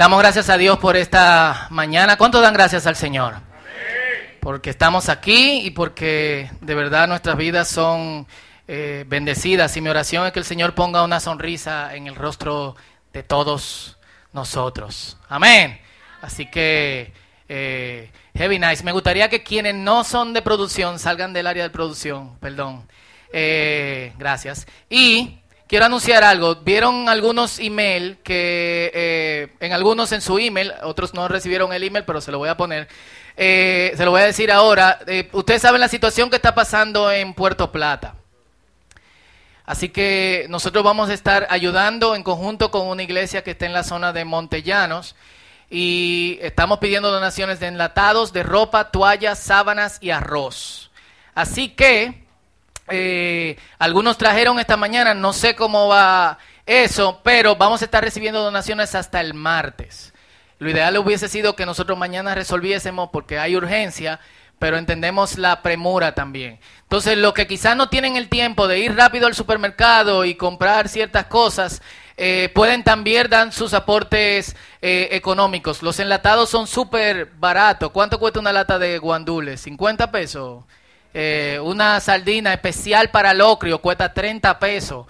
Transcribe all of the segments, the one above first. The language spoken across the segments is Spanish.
Damos gracias a Dios por esta mañana. ¿Cuánto dan gracias al Señor? Porque estamos aquí y porque de verdad nuestras vidas son eh, bendecidas. Y mi oración es que el Señor ponga una sonrisa en el rostro de todos nosotros. Amén. Así que, eh, heavy nice. Me gustaría que quienes no son de producción salgan del área de producción. Perdón. Eh, gracias. Y quiero anunciar algo. Vieron algunos email que eh, en algunos en su email, otros no recibieron el email, pero se lo voy a poner. Eh, se lo voy a decir ahora. Eh, ustedes saben la situación que está pasando en Puerto Plata. Así que nosotros vamos a estar ayudando en conjunto con una iglesia que está en la zona de Montellanos y estamos pidiendo donaciones de enlatados, de ropa, toallas, sábanas y arroz. Así que eh, algunos trajeron esta mañana, no sé cómo va eso, pero vamos a estar recibiendo donaciones hasta el martes. Lo ideal hubiese sido que nosotros mañana resolviésemos porque hay urgencia, pero entendemos la premura también. Entonces, los que quizás no tienen el tiempo de ir rápido al supermercado y comprar ciertas cosas, eh, pueden también dar sus aportes eh, económicos. Los enlatados son súper baratos. ¿Cuánto cuesta una lata de guandules? ¿50 pesos? Eh, una sardina especial para locrio cuesta 30 pesos.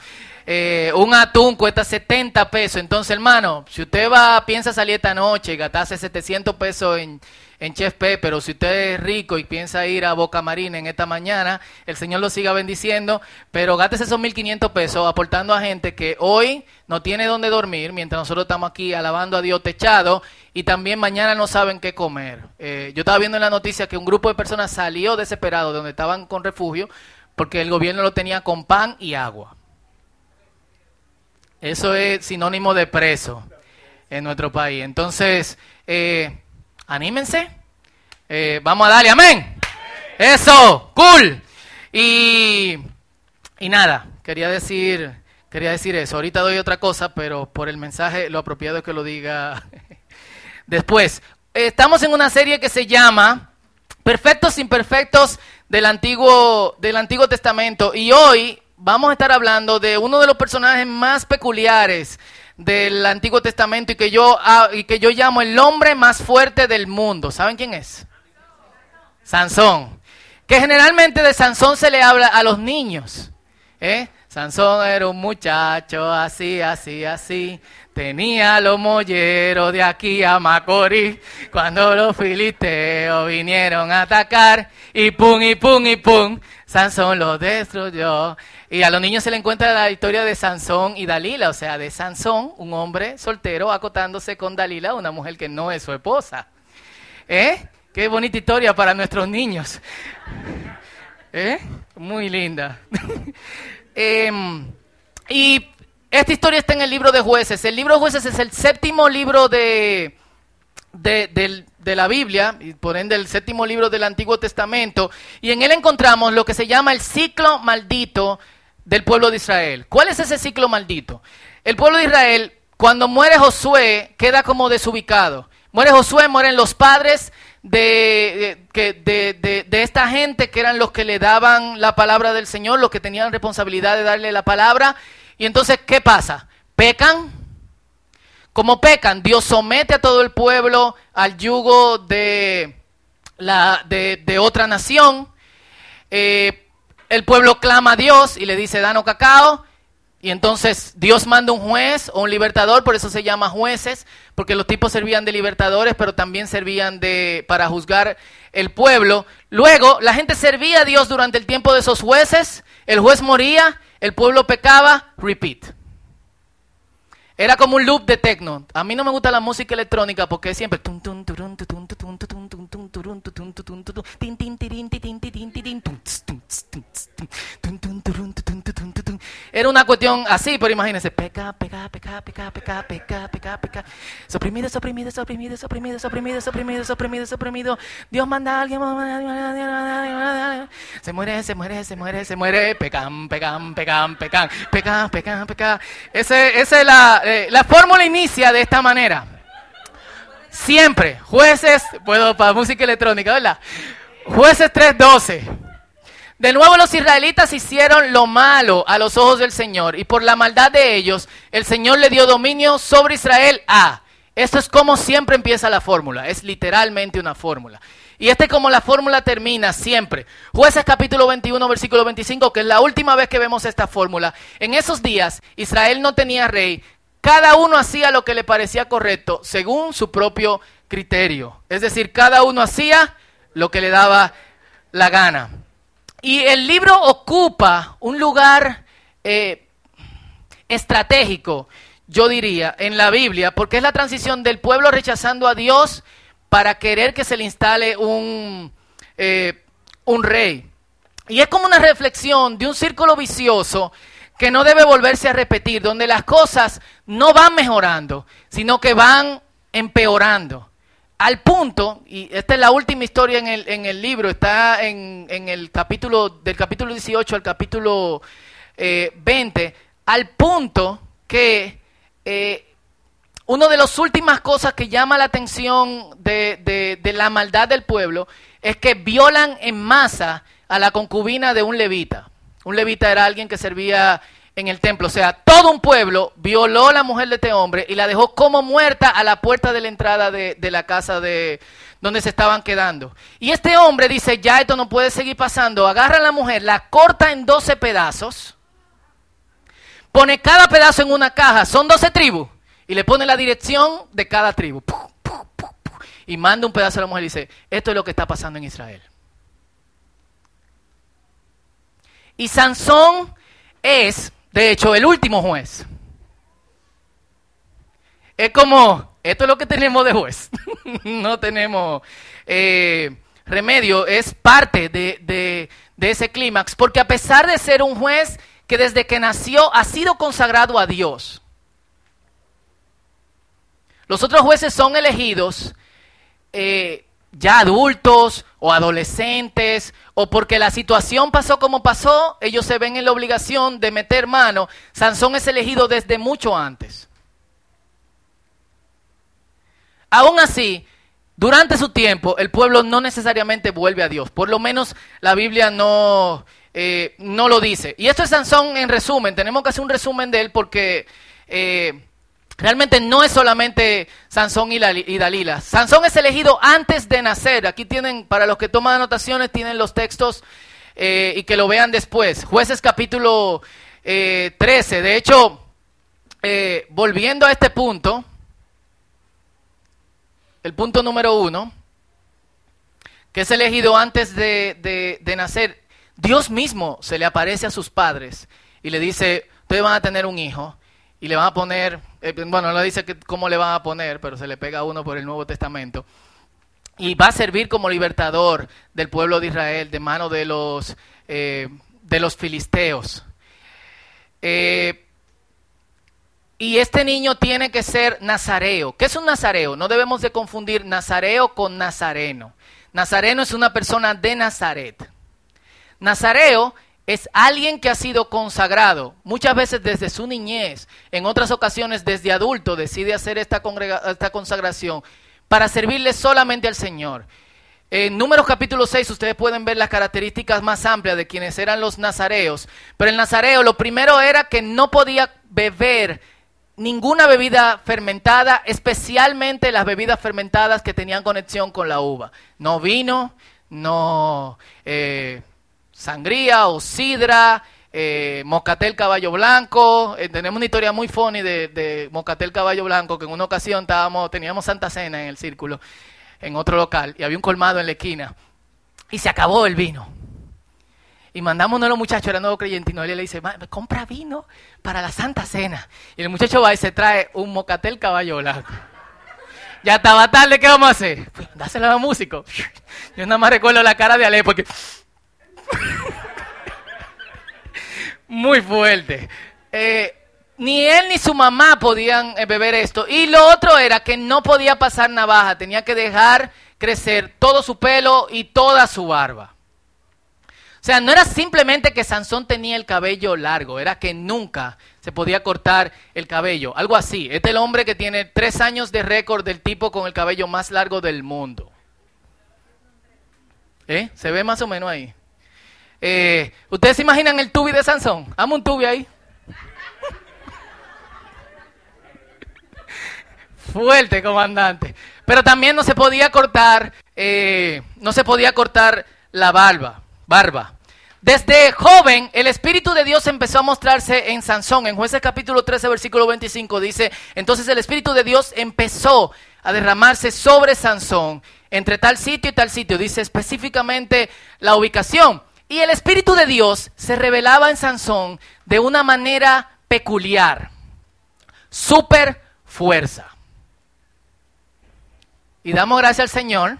Eh, un atún cuesta 70 pesos. Entonces, hermano, si usted va, piensa salir esta noche y gastarse 700 pesos en, en Chef P, pero si usted es rico y piensa ir a Boca Marina en esta mañana, el Señor lo siga bendiciendo, pero gástese esos 1.500 pesos aportando a gente que hoy no tiene dónde dormir, mientras nosotros estamos aquí alabando a Dios techado, y también mañana no saben qué comer. Eh, yo estaba viendo en la noticia que un grupo de personas salió desesperado de donde estaban con refugio, porque el gobierno lo tenía con pan y agua. Eso es sinónimo de preso en nuestro país. Entonces, eh, anímense. Eh, vamos a darle, amén. Eso, cool. Y, y nada, quería decir, quería decir eso. Ahorita doy otra cosa, pero por el mensaje lo apropiado es que lo diga después. Estamos en una serie que se llama Perfectos Imperfectos del Antiguo, del Antiguo Testamento y hoy vamos a estar hablando de uno de los personajes más peculiares del Antiguo Testamento y que yo, ah, y que yo llamo el hombre más fuerte del mundo. ¿Saben quién es? Sansón. Que generalmente de Sansón se le habla a los niños. ¿eh? Sansón era un muchacho así, así, así. Tenía los molleros de aquí a Macorís. Cuando los filisteos vinieron a atacar. Y pum, y pum, y pum. Sansón los destruyó. Y a los niños se le encuentra la historia de Sansón y Dalila, o sea, de Sansón, un hombre soltero acotándose con Dalila, una mujer que no es su esposa. ¿Eh? Qué bonita historia para nuestros niños. ¿Eh? Muy linda. eh, y esta historia está en el libro de jueces. El libro de jueces es el séptimo libro de, de, de, de, la Biblia, y por ende el séptimo libro del Antiguo Testamento, y en él encontramos lo que se llama el ciclo maldito del pueblo de Israel. ¿Cuál es ese ciclo maldito? El pueblo de Israel, cuando muere Josué, queda como desubicado. Muere Josué, mueren los padres de, de, de, de, esta gente que eran los que le daban la palabra del Señor, los que tenían responsabilidad de darle la palabra. Y entonces, ¿qué pasa? Pecan. Como pecan, Dios somete a todo el pueblo al yugo de, la, de, otra nación. Eh, el pueblo clama a Dios y le dice, danos cacao. Y entonces Dios manda un juez o un libertador, por eso se llama jueces, porque los tipos servían de libertadores, pero también servían de para juzgar el pueblo. Luego, la gente servía a Dios durante el tiempo de esos jueces, el juez moría, el pueblo pecaba, repeat. Era como un loop de techno. A mí no me gusta la música electrónica porque siempre era una cuestión así, pero imagínense, peca, peca, peca, peca, peca, peca, peca, peca, suprimido, suprimido, suprimido, suprimido, suprimido, suprimido, suprimido, suprimido. Dios manda a alguien, se muere, se muere, se muere, se muere, pecan, pecan, pecan, pecan, pecan, pecan, pecan. Esa es la, eh, la fórmula inicia de esta manera. Siempre, jueces, puedo para música electrónica, ¿verdad? Jueces 3.12. De nuevo los israelitas hicieron lo malo a los ojos del Señor y por la maldad de ellos el Señor le dio dominio sobre Israel a Esto es como siempre empieza la fórmula, es literalmente una fórmula. Y esta es como la fórmula termina siempre. Jueces capítulo 21, versículo 25, que es la última vez que vemos esta fórmula. En esos días Israel no tenía rey, cada uno hacía lo que le parecía correcto según su propio criterio. Es decir, cada uno hacía lo que le daba la gana. Y el libro ocupa un lugar eh, estratégico, yo diría, en la Biblia, porque es la transición del pueblo rechazando a Dios para querer que se le instale un, eh, un rey. Y es como una reflexión de un círculo vicioso que no debe volverse a repetir, donde las cosas no van mejorando, sino que van empeorando. Al punto, y esta es la última historia en el, en el libro, está en, en, el capítulo, del capítulo 18 al capítulo 20, eh, al punto que eh, una de las últimas cosas que llama la atención de, de la maldad del pueblo es que violan en masa a la concubina de un levita. Un levita era alguien que servía en el templo. O sea, todo un pueblo violó a la mujer de este hombre y la dejó como muerta a la puerta de la entrada de, la casa de donde se estaban quedando. Y este hombre dice, ya esto no puede seguir pasando. Agarra a la mujer, la corta en 12 pedazos, pone cada pedazo en una caja, son 12 tribus, y le pone la dirección de cada tribu. Y manda un pedazo a la mujer y dice, esto es lo que está pasando en Israel. Y Sansón es, de hecho, el último juez. Es como, esto es lo que tenemos de juez. no tenemos eh, remedio, es parte de, de ese clímax, porque a pesar de ser un juez que desde que nació ha sido consagrado a Dios, los otros jueces son elegidos eh, ya adultos o adolescentes, o porque la situación pasó como pasó, ellos se ven en la obligación de meter mano. Sansón es elegido desde mucho antes. Aún así, durante su tiempo, el pueblo no necesariamente vuelve a Dios. Por lo menos la Biblia no, eh, no lo dice. Y esto es Sansón en resumen. Tenemos que hacer un resumen de él porque... Eh, Realmente no es solamente Sansón y, Dalila. Sansón es elegido antes de nacer. Aquí tienen, para los que toman anotaciones, tienen los textos eh, y que lo vean después. Jueces capítulo 13. Eh, de hecho, eh, volviendo a este punto, el punto número uno, que es elegido antes de, de nacer, Dios mismo se le aparece a sus padres y le dice, ustedes van a tener un hijo y le van a poner, eh, bueno, no dice que, cómo le van a poner, pero se le pega a uno por el Nuevo Testamento. Y va a servir como libertador del pueblo de Israel de mano de los, eh, de los filisteos. Eh, y este niño tiene que ser nazareo. ¿Qué es un nazareo? No debemos de confundir nazareo con nazareno. Nazareno es una persona de Nazaret. Nazareo es alguien que ha sido consagrado, muchas veces desde su niñez, en otras ocasiones desde adulto, decide hacer esta, esta consagración para servirle solamente al Señor. En Números capítulo 6 ustedes pueden ver las características más amplias de quienes eran los nazareos, pero el nazareo lo primero era que no podía beber ninguna bebida fermentada, especialmente las bebidas fermentadas que tenían conexión con la uva. No vino, no... Eh, sangría o sidra, eh, Moscatel Caballo Blanco. Eh, tenemos una historia muy funny de, de, Moscatel Caballo Blanco, que en una ocasión estábamos, teníamos Santa Cena en el círculo, en otro local, y había un colmado en la esquina. Y se acabó el vino. Y mandamos uno de los muchachos, era nuevo creyente, y le dice, compra vino para la Santa Cena. Y el muchacho va y se trae un Mocatel Caballo Blanco. Ya estaba tarde, ¿qué vamos a hacer? Pues dáselo a los músicos. Yo nada más recuerdo la cara de Ale, porque Muy fuerte. Eh, ni él ni su mamá podían eh, beber esto. Y lo otro era que no podía pasar navaja, tenía que dejar crecer todo su pelo y toda su barba. O sea, no era simplemente que Sansón tenía el cabello largo, era que nunca se podía cortar el cabello. Algo así. Este es el hombre que tiene tres años de récord del tipo con el cabello más largo del mundo. ¿Eh? ¿Se ve más o menos ahí? Eh, ¿Ustedes se imaginan el tubi de Sansón? Amo un tubi ahí. Fuerte, comandante. Pero también no se podía cortar, eh, no se podía cortar la barba, barba. Desde joven, el Espíritu de Dios empezó a mostrarse en Sansón. En Jueces capítulo 13, versículo 25 dice, entonces el Espíritu de Dios empezó a derramarse sobre Sansón entre tal sitio y tal sitio. Dice específicamente la ubicación. Y el Espíritu de Dios se revelaba en Sansón de una manera peculiar. Super fuerza. Y damos gracias al Señor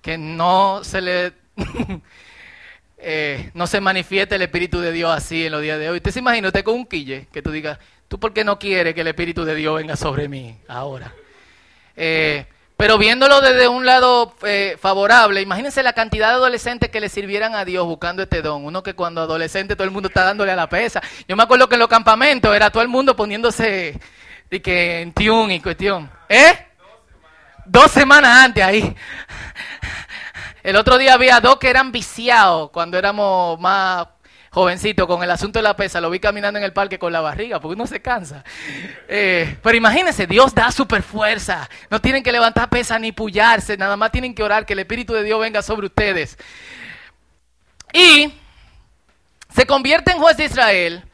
que no se le eh, no se manifieste el Espíritu de Dios así en los días de hoy. ¿Usted se imagina usted con un quille que tú digas, tú por qué no quieres que el Espíritu de Dios venga sobre mí ahora? Eh, pero viéndolo desde un lado eh, favorable, imagínense la cantidad de adolescentes que le sirvieran a Dios buscando este don. Uno que cuando adolescente todo el mundo está dándole a la pesa. Yo me acuerdo que en los campamentos era todo el mundo poniéndose de que en tune y cuestión. ¿Eh? Dos semanas antes ahí. El otro día había dos que eran viciados cuando éramos más jovencito con el asunto de la pesa, lo vi caminando en el parque con la barriga, porque uno se cansa. Eh, pero imagínense, Dios da super fuerza. No tienen que levantar pesa ni pullarse, nada más tienen que orar que el Espíritu de Dios venga sobre ustedes. Y se convierte en juez de Israel.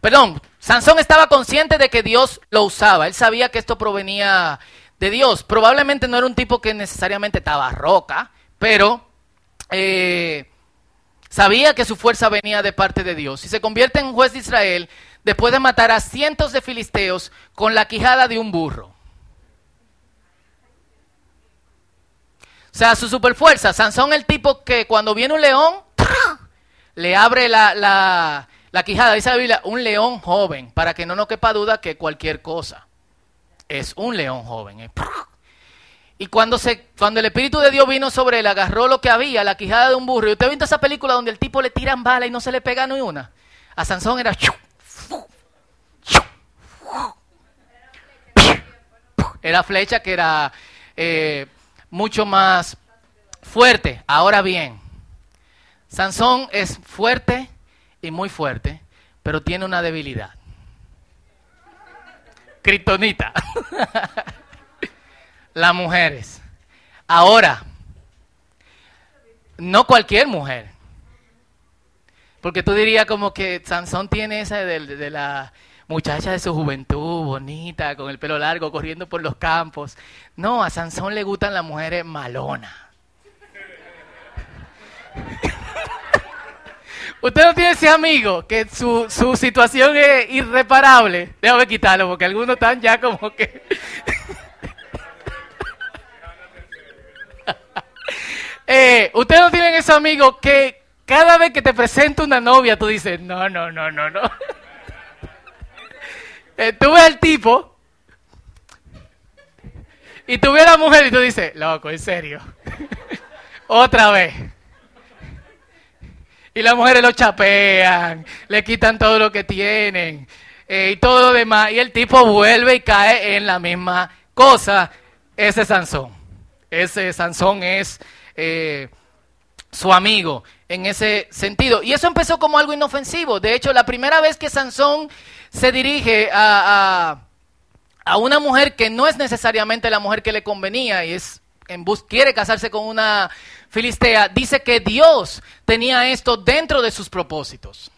Perdón, Sansón estaba consciente de que Dios lo usaba. Él sabía que esto provenía de Dios. Probablemente no era un tipo que necesariamente estaba roca, pero eh, Sabía que su fuerza venía de parte de Dios y se convierte en juez de Israel después de matar a cientos de filisteos con la quijada de un burro. O sea, su superfuerza. Sansón el tipo que cuando viene un león, le abre la, la quijada. Dice la Biblia, un león joven, para que no nos quepa duda que cualquier cosa es un león joven. Y cuando, se, cuando el Espíritu de Dios vino sobre él, agarró lo que había, la quijada de un burro. ¿Y usted ha visto esa película donde el tipo le tiran bala y no se le pega ni una? A Sansón era... Era flecha que era eh, mucho más fuerte. Ahora bien, Sansón es fuerte y muy fuerte, pero tiene una debilidad. Kryptonita. las mujeres. Ahora, no cualquier mujer. Porque tú dirías como que Sansón tiene esa de, la muchacha de su juventud, bonita, con el pelo largo, corriendo por los campos. No, a Sansón le gustan las mujeres malonas. Usted no tiene ese amigo que su, su situación es irreparable. Déjame quitarlo porque algunos están ya como que... Eh, ustedes no tienen ese amigo que cada vez que te presenta una novia tú dices, no, no, no, no, no. Eh, tú ves al tipo y tú ves a la mujer y tú dices, loco, en serio. Otra vez. Y las mujeres lo chapean, le quitan todo lo que tienen eh, y todo lo demás. Y el tipo vuelve y cae en la misma cosa. Ese Sansón. Ese Sansón es eh, su amigo en ese sentido. Y eso empezó como algo inofensivo. De hecho, la primera vez que Sansón se dirige a, a, una mujer que no es necesariamente la mujer que le convenía y es en bus quiere casarse con una filistea, dice que Dios tenía esto dentro de sus propósitos.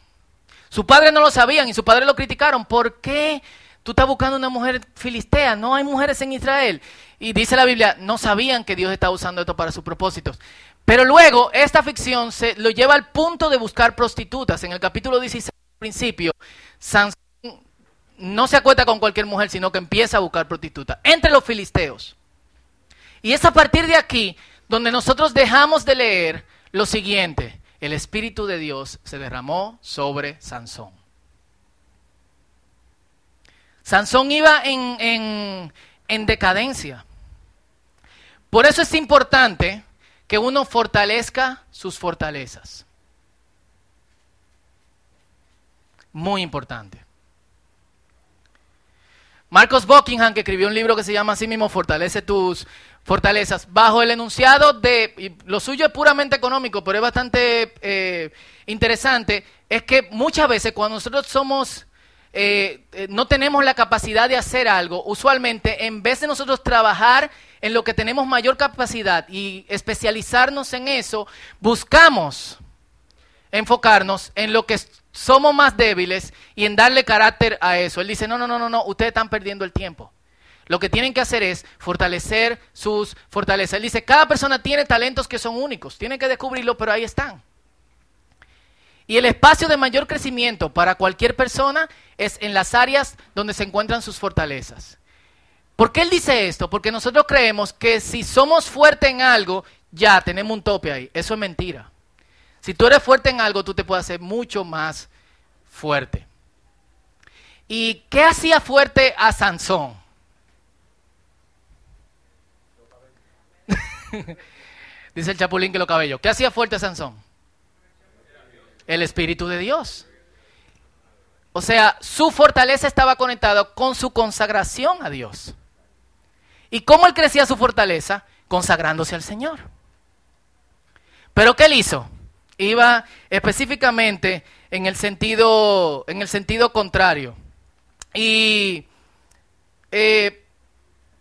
Su padre no lo sabían y su padre lo criticaron. ¿Por qué tú estás buscando una mujer filistea? No hay mujeres en Israel. Y dice la Biblia, no sabían que Dios estaba usando esto para sus propósitos. Pero luego esta ficción se lo lleva al punto de buscar prostitutas. En el capítulo 16, al principio, Sansón no se acuesta con cualquier mujer, sino que empieza a buscar prostitutas entre los filisteos. Y es a partir de aquí donde nosotros dejamos de leer lo siguiente. El Espíritu de Dios se derramó sobre Sansón. Sansón iba en, en, en decadencia. Por eso es importante que uno fortalezca sus fortalezas. Muy importante. Marcos Buckingham, que escribió un libro que se llama así mismo Fortalece tus fortalezas, bajo el enunciado de, lo suyo es puramente económico, pero es bastante eh, interesante, es que muchas veces cuando nosotros somos eh, eh, no tenemos la capacidad de hacer algo, usualmente en vez de nosotros trabajar en lo que tenemos mayor capacidad y especializarnos en eso, buscamos enfocarnos en lo que somos más débiles y en darle carácter a eso. Él dice, no, no, no, no, no, ustedes están perdiendo el tiempo. Lo que tienen que hacer es fortalecer sus fortalezas. Él dice, cada persona tiene talentos que son únicos, tienen que descubrirlo, pero ahí están. Y el espacio de mayor crecimiento para cualquier persona es en las áreas donde se encuentran sus fortalezas. ¿Por qué él dice esto? Porque nosotros creemos que si somos fuertes en algo, ya tenemos un tope ahí. Eso es mentira. Si tú eres fuerte en algo, tú te puedes hacer mucho más fuerte. ¿Y qué hacía fuerte a Sansón? Dice el chapulín que lo cabello. ¿Qué hacía fuerte a Sansón? El Espíritu de Dios. O sea, su fortaleza estaba conectada con su consagración a Dios. ¿Y cómo él crecía su fortaleza? Consagrándose al Señor. Pero ¿qué él hizo? Iba específicamente en el sentido, en el sentido contrario. Y eh,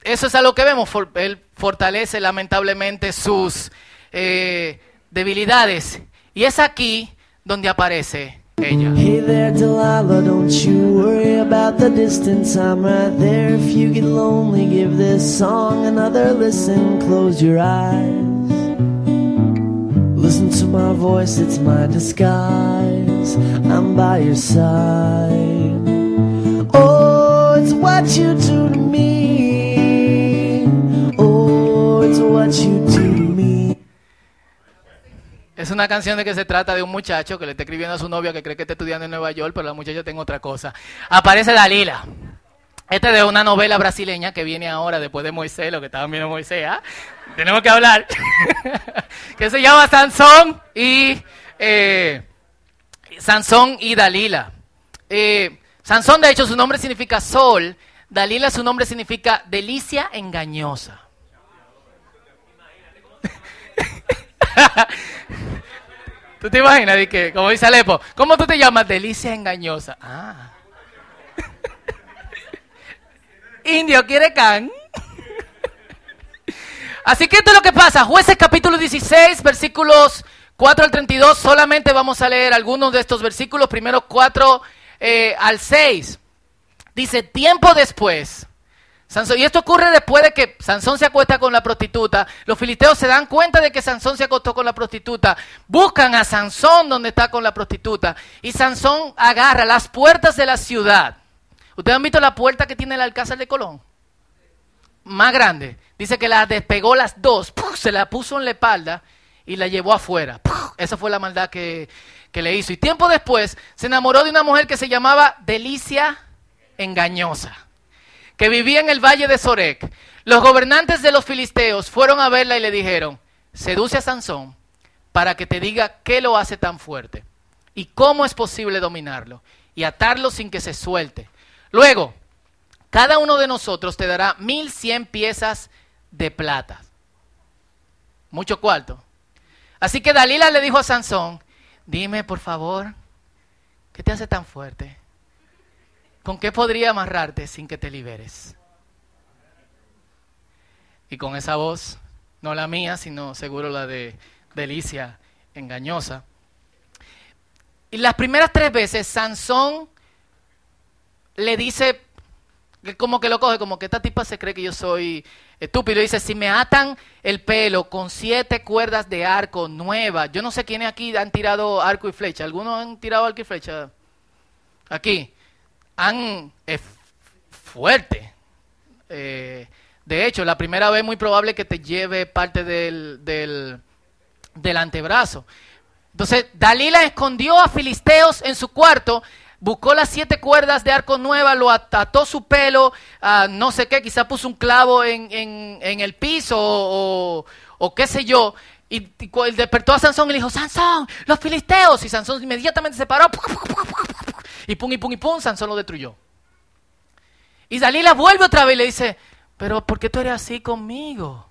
eso es algo que vemos. Él fortalece lamentablemente sus eh, debilidades. Y es aquí donde aparece ella. Hey there, Delilah, don't you worry about the distance. I'm right there. If you get lonely, give this song another listen. Close your eyes. Listen to my voice, it's my disguise. I'm by your side. Oh, it's what you do to me. Oh, it's what you. Es una canción de que se trata de un muchacho que le está escribiendo a su novia que cree que está estudiando en Nueva York, pero la muchacha tiene otra cosa. Aparece Dalila. Este es de una novela brasileña que viene ahora después de Moisés, lo que estaba viendo Moisés. ¿ah? Tenemos que hablar. que se llama Sansón y eh, Sansón y Dalila. Eh, Sansón, de hecho, su nombre significa sol. Dalila, su nombre significa delicia engañosa. ¿Tú te imaginas? Que, como dice Alepo, ¿cómo tú te llamas? Delicia engañosa. Ah. Indio quiere can. Así que esto es lo que pasa. Jueces capítulo 16, versículos 4 al 32. Solamente vamos a leer algunos de estos versículos. Primero 4 eh, al 6. Dice, tiempo después y esto ocurre después de que Sansón se acuesta con la prostituta. Los filisteos se dan cuenta de que Sansón se acostó con la prostituta. Buscan a Sansón donde está con la prostituta. Y Sansón agarra las puertas de la ciudad. ¿Ustedes han visto la puerta que tiene el alcázar de Colón? Más grande. Dice que la despegó las dos. Se la puso en la espalda y la llevó afuera. Esa fue la maldad que, que le hizo. Y tiempo después se enamoró de una mujer que se llamaba Delicia Engañosa que vivía en el valle de Sorek, los gobernantes de los filisteos fueron a verla y le dijeron, seduce a Sansón para que te diga qué lo hace tan fuerte y cómo es posible dominarlo y atarlo sin que se suelte. Luego, cada uno de nosotros te dará mil cien piezas de plata. Mucho cuarto. Así que Dalila le dijo a Sansón, dime por favor, ¿qué te hace tan fuerte? ¿Con qué podría amarrarte sin que te liberes? Y con esa voz, no la mía, sino seguro la de Delicia, engañosa. Y las primeras tres veces Sansón le dice, como que lo coge, como que esta tipa se cree que yo soy estúpido. Dice, si me atan el pelo con siete cuerdas de arco nuevas, yo no sé quiénes aquí han tirado arco y flecha. ¿Algunos han tirado arco y flecha? Aquí han es fuerte. Eh, de hecho, la primera vez muy probable que te lleve parte del, del, del antebrazo. Entonces, Dalila escondió a Filisteos en su cuarto, buscó las siete cuerdas de arco nueva, lo ató su pelo, no sé qué, quizá puso un clavo en, en, el piso o, o, qué sé yo, y, y, despertó a Sansón y le dijo, Sansón, los filisteos. Y Sansón inmediatamente se paró. Y pum, y pum, y pum, Sansón lo destruyó. Y Dalila vuelve otra vez y le dice, pero ¿por qué tú eres así conmigo?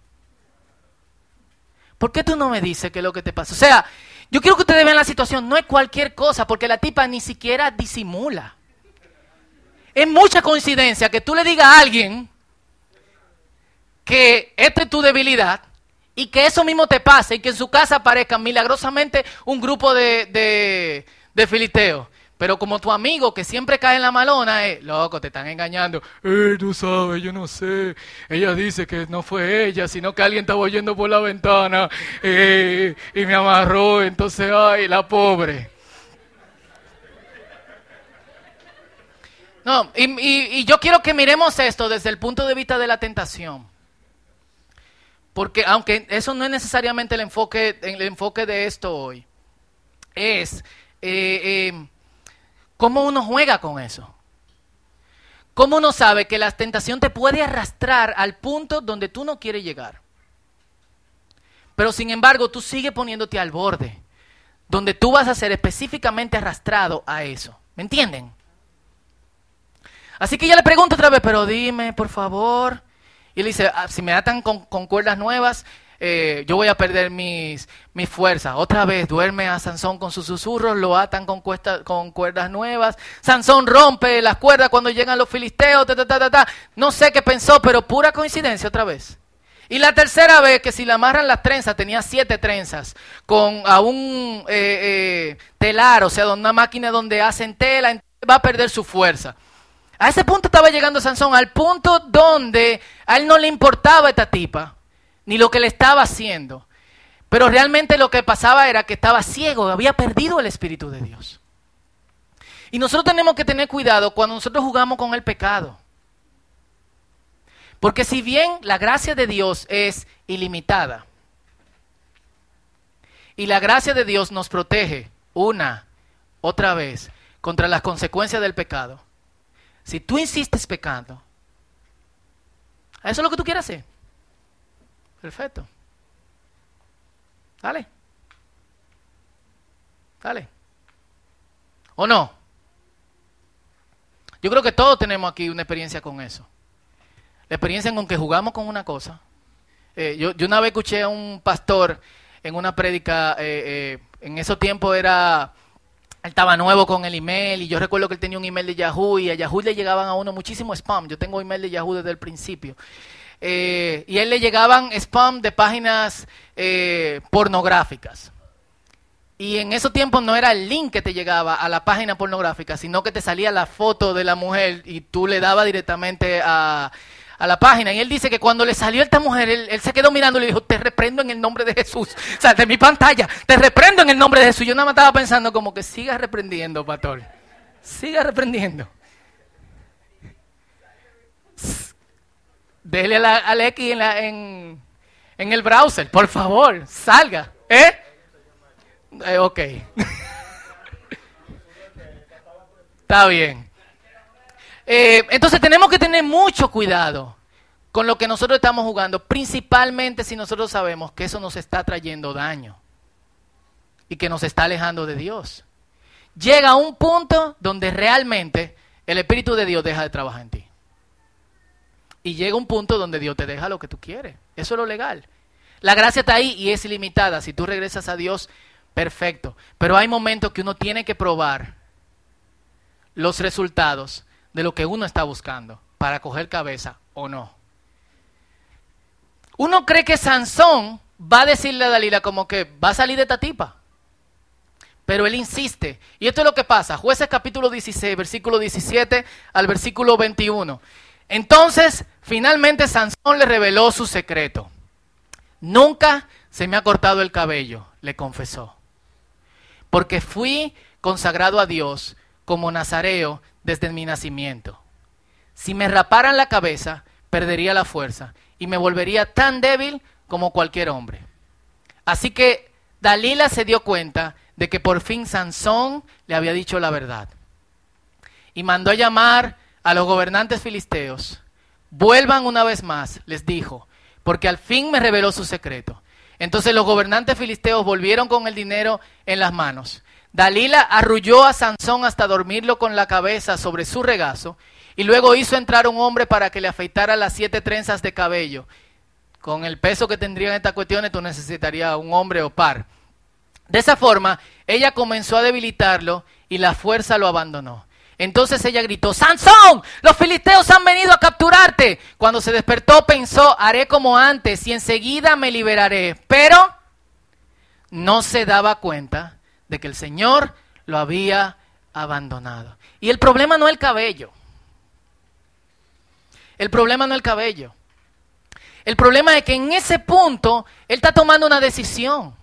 ¿Por qué tú no me dices qué es lo que te pasa? O sea, yo quiero que ustedes vean la situación, no es cualquier cosa, porque la tipa ni siquiera disimula. es mucha coincidencia que tú le digas a alguien que esta es tu debilidad y que eso mismo te pase y que en su casa aparezca milagrosamente un grupo de, de, de filisteos. Pero como tu amigo que siempre cae en la malona, eh, loco, te están engañando. Eh, tú sabes, yo no sé. Ella dice que no fue ella, sino que alguien estaba oyendo por la ventana eh, y me amarró. Entonces, ay, la pobre. No, y, yo quiero que miremos esto desde el punto de vista de la tentación. Porque aunque eso no es necesariamente el enfoque, el enfoque de esto hoy, es eh, cómo uno juega con eso. Cómo uno sabe que la tentación te puede arrastrar al punto donde tú no quieres llegar. Pero sin embargo, tú sigues poniéndote al borde, donde tú vas a ser específicamente arrastrado a eso. ¿Me entienden? Así que ya le pregunto otra vez, pero dime, por favor, y le dice, ah, si me atan con, cuerdas nuevas, eh, yo voy a perder mis, mis fuerzas. Otra vez duerme a Sansón con sus susurros, lo atan con, con cuerdas nuevas. Sansón rompe las cuerdas cuando llegan los filisteos. Ta, ta, ta, no sé qué pensó, pero pura coincidencia otra vez. Y la tercera vez que si le amarran las trenzas, tenía siete trenzas, con a un eh, eh, telar, o sea, una máquina donde hacen tela, va a perder su fuerza. A ese punto estaba llegando Sansón, al punto donde a él no le importaba esta tipa, ni lo que le estaba haciendo. Pero realmente lo que pasaba era que estaba ciego, había perdido el Espíritu de Dios. Y nosotros tenemos que tener cuidado cuando nosotros jugamos con el pecado. Porque si bien la gracia de Dios es ilimitada, y la gracia de Dios nos protege una, otra vez, contra las consecuencias del pecado, si tú insistes pecando, ¿eso es lo que tú quieres hacer? Perfecto. Dale. Dale. ¿O no? Yo creo que todos tenemos aquí una experiencia con eso. La experiencia con que jugamos con una cosa. Eh, yo, una vez escuché a un pastor en una prédica, eh, eh, en esos tiempos era él estaba nuevo con el email y yo recuerdo que él tenía un email de Yahoo y a Yahoo le llegaban a uno muchísimo spam. Yo tengo email de Yahoo desde el principio. Eh, y a él le llegaban spam de páginas eh, pornográficas. Y en esos tiempos no era el link que te llegaba a la página pornográfica, sino que te salía la foto de la mujer y tú le dabas directamente a, a la página y él dice que cuando le salió a esta mujer, él, se quedó mirando y le dijo, te reprendo en el nombre de Jesús. O sea, de mi pantalla, te reprendo en el nombre de Jesús. Yo nada más estaba pensando como que siga reprendiendo, pastor. Siga reprendiendo. Dele al X en, el browser, por favor, salga. ¿Eh? eh ok. Está bien. Eh, entonces tenemos que tener mucho cuidado con lo que nosotros estamos jugando, principalmente si nosotros sabemos que eso nos está trayendo daño y que nos está alejando de Dios. Llega un punto donde realmente el Espíritu de Dios deja de trabajar en ti. Y llega un punto donde Dios te deja lo que tú quieres. Eso es lo legal. La gracia está ahí y es ilimitada. Si tú regresas a Dios, perfecto. Pero hay momentos que uno tiene que probar los resultados de lo que uno está buscando para coger cabeza o no. Uno cree que Sansón va a decirle a Dalila como que va a salir de esta tipa. Pero él insiste. Y esto es lo que pasa. Jueces capítulo 16, versículo 17 al versículo 21. Entonces, finalmente Sansón le reveló su secreto. Nunca se me ha cortado el cabello, le confesó. Porque fui consagrado a Dios como nazareo desde mi nacimiento. Si me raparan la cabeza, perdería la fuerza y me volvería tan débil como cualquier hombre. Así que Dalila se dio cuenta de que por fin Sansón le había dicho la verdad. Y mandó a llamar a los gobernantes filisteos. Vuelvan una vez más, les dijo, porque al fin me reveló su secreto. Entonces los gobernantes filisteos volvieron con el dinero en las manos. Dalila arrulló a Sansón hasta dormirlo con la cabeza sobre su regazo y luego hizo entrar un hombre para que le afeitara las siete trenzas de cabello. Con el peso que tendrían estas cuestiones, tú necesitarías un hombre o par. De esa forma, ella comenzó a debilitarlo y la fuerza lo abandonó. Entonces ella gritó, Sansón, los filisteos han venido a capturarte. Cuando se despertó pensó, haré como antes y enseguida me liberaré. Pero no se daba cuenta de que el Señor lo había abandonado. Y el problema no es el cabello. El problema no es el cabello. El problema es que en ese punto él está tomando una decisión.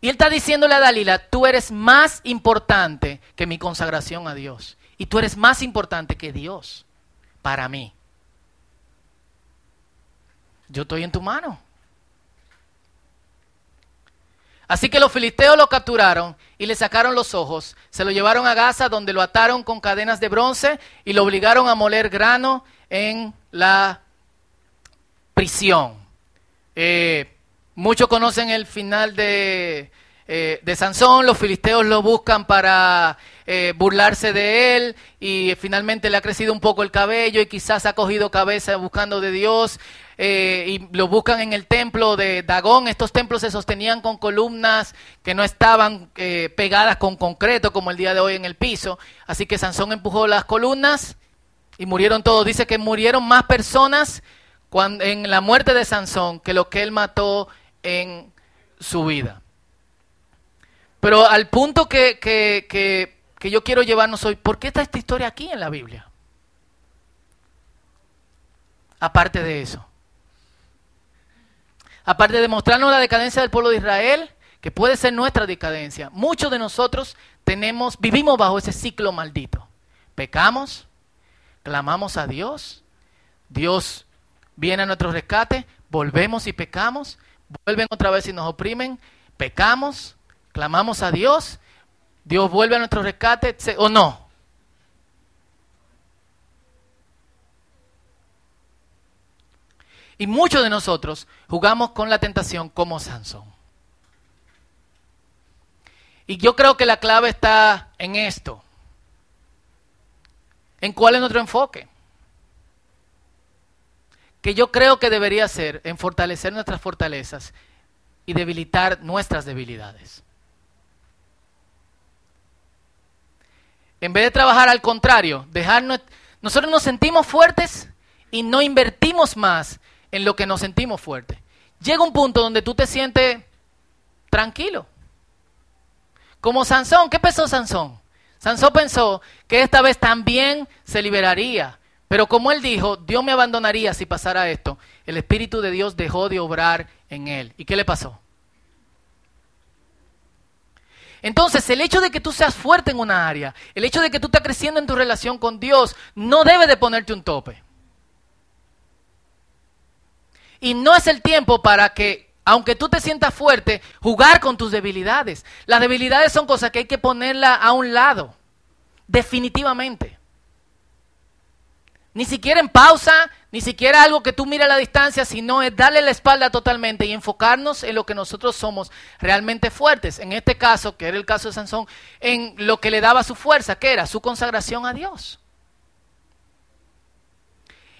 Y él está diciéndole a Dalila, tú eres más importante que mi consagración a Dios. Y tú eres más importante que Dios para mí. Yo estoy en tu mano. Así que los filisteos lo capturaron y le sacaron los ojos, se lo llevaron a Gaza donde lo ataron con cadenas de bronce y lo obligaron a moler grano en la prisión. Eh, muchos conocen el final de, eh, de Sansón, los filisteos lo buscan para eh, burlarse de él y finalmente le ha crecido un poco el cabello y quizás ha cogido cabeza buscando de Dios eh, y lo buscan en el templo de Dagón. Estos templos se sostenían con columnas que no estaban eh, pegadas con concreto como el día de hoy en el piso. Así que Sansón empujó las columnas y murieron todos. Dice que murieron más personas en la muerte de Sansón que lo que él mató en su vida. Pero al punto que, que, que, yo quiero llevarnos hoy, ¿por qué está esta historia aquí en la Biblia? Aparte de eso aparte de mostrarnos la decadencia del pueblo de Israel, que puede ser nuestra decadencia, muchos de nosotros tenemos, vivimos bajo ese ciclo maldito. Pecamos, clamamos a Dios, Dios viene a nuestro rescate, volvemos y pecamos, vuelven otra vez y nos oprimen, pecamos, clamamos a Dios, Dios vuelve a nuestro rescate, o no. Y muchos de nosotros jugamos con la tentación como Sansón. Y yo creo que la clave está en esto. ¿En cuál es nuestro enfoque? Que yo creo que debería ser en fortalecer nuestras fortalezas y debilitar nuestras debilidades. En vez de trabajar al contrario, dejarnos, nosotros nos sentimos fuertes y no invertimos más en lo que nos sentimos fuertes. Llega un punto donde tú te sientes tranquilo. Como Sansón, ¿qué pensó Sansón? Sansón pensó que esta vez también se liberaría. Pero como él dijo, Dios me abandonaría si pasara esto, el Espíritu de Dios dejó de obrar en él. ¿Y qué le pasó? Entonces, el hecho de que tú seas fuerte en una área, el hecho de que tú estés creciendo en tu relación con Dios, no debe de ponerte un tope. Y no es el tiempo para que, aunque tú te sientas fuerte, jugar con tus debilidades. Las debilidades son cosas que hay que ponerla a un lado, definitivamente. Ni siquiera en pausa, ni siquiera algo que tú mires a la distancia, sino es darle la espalda totalmente y enfocarnos en lo que nosotros somos realmente fuertes. En este caso, que era el caso de Sansón, en lo que le daba su fuerza, que era su consagración a Dios.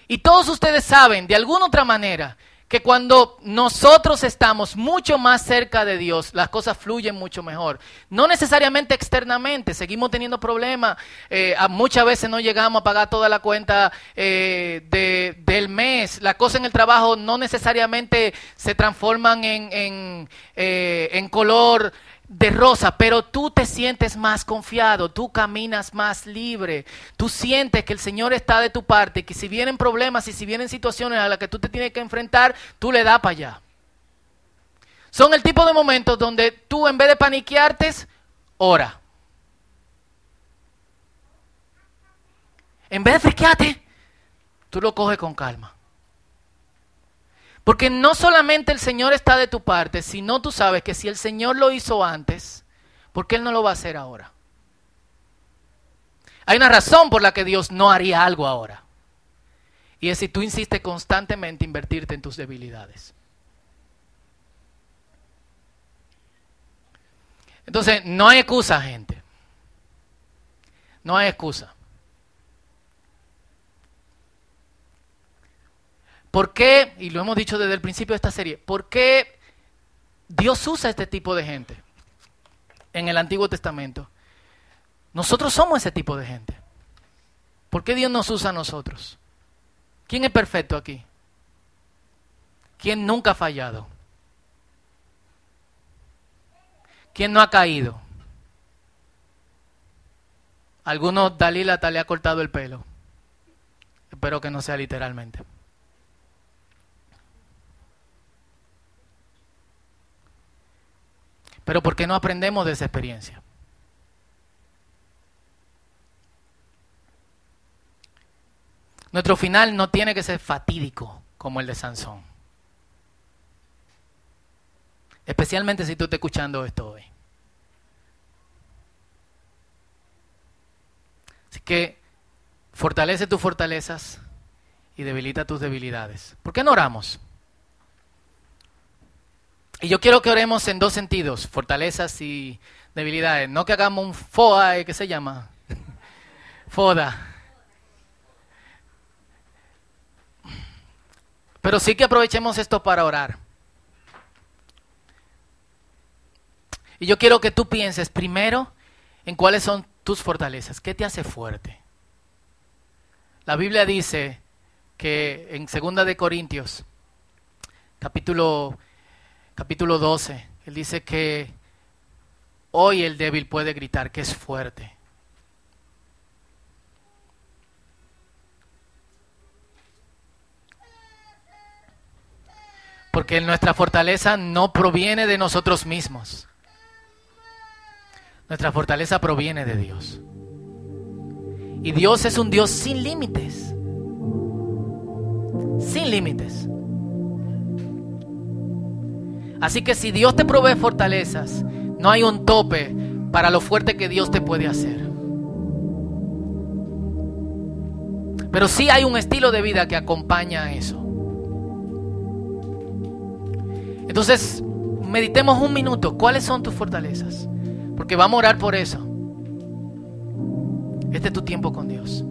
Y todos ustedes saben, de alguna otra manera, que cuando nosotros estamos mucho más cerca de Dios, las cosas fluyen mucho mejor. No necesariamente externamente, seguimos teniendo problemas, eh, muchas veces no llegamos a pagar toda la cuenta eh, del mes, las cosas en el trabajo no necesariamente se transforman en, en, eh, en color de rosa, pero tú te sientes más confiado, tú caminas más libre, tú sientes que el Señor está de tu parte, que si vienen problemas y si vienen situaciones a las que tú te tienes que enfrentar, tú le das para allá. Son el tipo de momentos donde tú en vez de paniquearte, ora. En vez de friquearte, tú lo coges con calma. Porque no solamente el Señor está de tu parte, sino tú sabes que si el Señor lo hizo antes, ¿por qué Él no lo va a hacer ahora? Hay una razón por la que Dios no haría algo ahora. Y es si tú insistes constantemente en invertirte en tus debilidades. Entonces, no hay excusa, gente. No hay excusa. ¿Por qué, y lo hemos dicho desde el principio de esta serie, por qué Dios usa este tipo de gente en el Antiguo Testamento? Nosotros somos ese tipo de gente. ¿Por qué Dios nos usa a nosotros? ¿Quién es perfecto aquí? ¿Quién nunca ha fallado? ¿Quién no ha caído? Algunos Dalila hasta le ha cortado el pelo. Espero que no sea literalmente. Pero ¿por qué no aprendemos de esa experiencia? Nuestro final no tiene que ser fatídico como el de Sansón. Especialmente si tú estás escuchando esto hoy. Así que fortalece tus fortalezas y debilita tus debilidades. ¿Por qué no oramos? Y yo quiero que oremos en dos sentidos, fortalezas y debilidades. No que hagamos un FOA, ¿qué se llama? FODA. Pero sí que aprovechemos esto para orar. Y yo quiero que tú pienses primero en cuáles son tus fortalezas, qué te hace fuerte. La Biblia dice que en Segunda de Corintios, capítulo capítulo 12, él dice que hoy el débil puede gritar que es fuerte. Porque nuestra fortaleza no proviene de nosotros mismos. Nuestra fortaleza proviene de Dios. Y Dios es un Dios sin límites. Sin límites. Así que si Dios te provee fortalezas, no hay un tope para lo fuerte que Dios te puede hacer. Pero sí hay un estilo de vida que acompaña a eso. Entonces, meditemos un minuto. ¿Cuáles son tus fortalezas? Porque vamos a orar por eso. Este es tu tiempo con Dios.